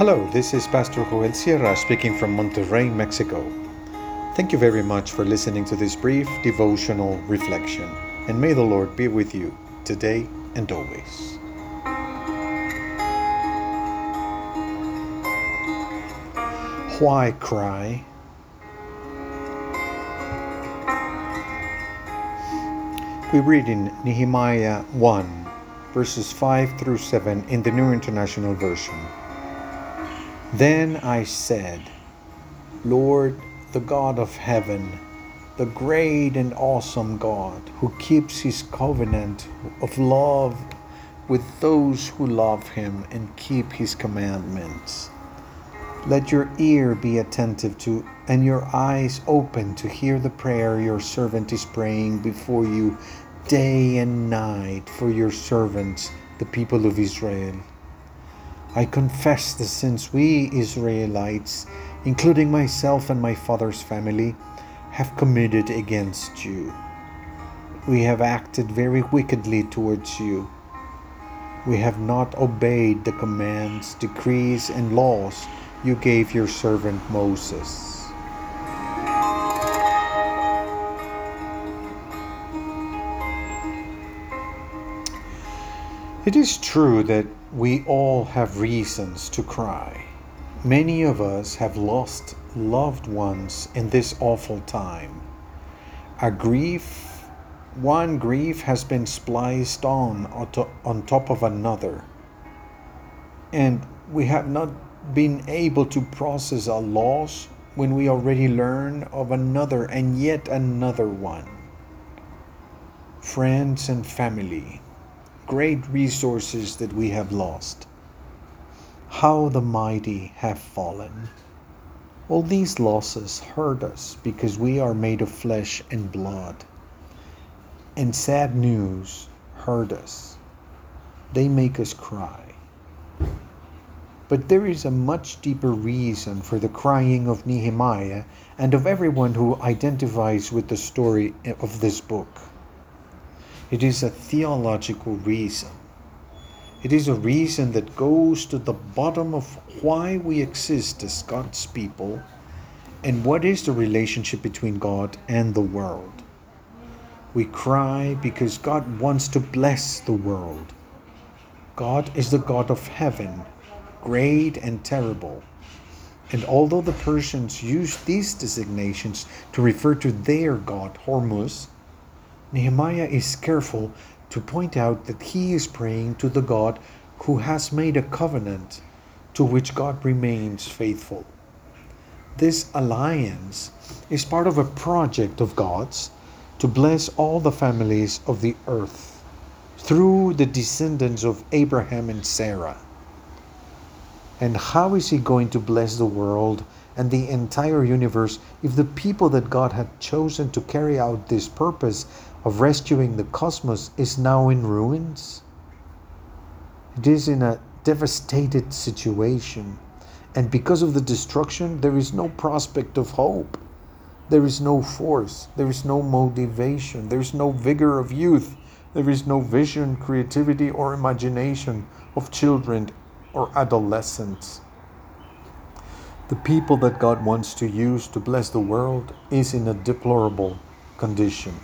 Hello, this is Pastor Joel Sierra speaking from Monterrey, Mexico. Thank you very much for listening to this brief devotional reflection, and may the Lord be with you today and always. Why cry? We read in Nehemiah 1, verses 5 through 7 in the New International Version. Then I said, Lord, the God of heaven, the great and awesome God who keeps his covenant of love with those who love him and keep his commandments. Let your ear be attentive to and your eyes open to hear the prayer your servant is praying before you day and night for your servants, the people of Israel. I confess the sins we Israelites, including myself and my father's family, have committed against you. We have acted very wickedly towards you. We have not obeyed the commands, decrees, and laws you gave your servant Moses. It is true that we all have reasons to cry. Many of us have lost loved ones in this awful time. A grief, one grief has been spliced on on top of another. And we have not been able to process a loss when we already learn of another and yet another one. Friends and family great resources that we have lost. How the mighty have fallen. All these losses hurt us because we are made of flesh and blood. And sad news hurt us. They make us cry. But there is a much deeper reason for the crying of Nehemiah and of everyone who identifies with the story of this book. It is a theological reason. It is a reason that goes to the bottom of why we exist as God's people and what is the relationship between God and the world. We cry because God wants to bless the world. God is the God of heaven, great and terrible. And although the Persians used these designations to refer to their god, Hormuz, Nehemiah is careful to point out that he is praying to the God who has made a covenant to which God remains faithful. This alliance is part of a project of God's to bless all the families of the earth through the descendants of Abraham and Sarah. And how is he going to bless the world and the entire universe if the people that God had chosen to carry out this purpose of rescuing the cosmos is now in ruins. It is in a devastated situation, and because of the destruction, there is no prospect of hope. There is no force, there is no motivation, there is no vigor of youth, there is no vision, creativity, or imagination of children or adolescents. The people that God wants to use to bless the world is in a deplorable condition.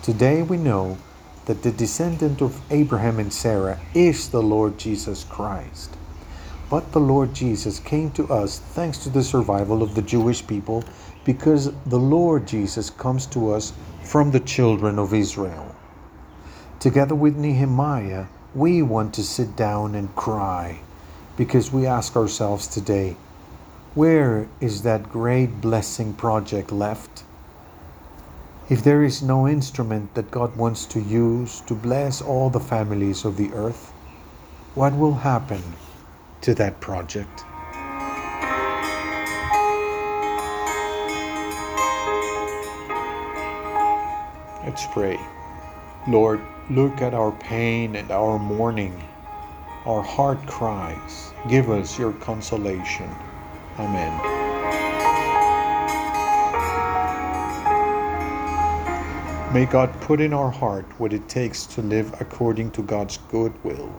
Today we know that the descendant of Abraham and Sarah is the Lord Jesus Christ. But the Lord Jesus came to us thanks to the survival of the Jewish people because the Lord Jesus comes to us from the children of Israel. Together with Nehemiah, we want to sit down and cry because we ask ourselves today, where is that great blessing project left? If there is no instrument that God wants to use to bless all the families of the earth, what will happen to that project? Let's pray. Lord, look at our pain and our mourning. Our heart cries. Give us your consolation. Amen. May God put in our heart what it takes to live according to God's good will.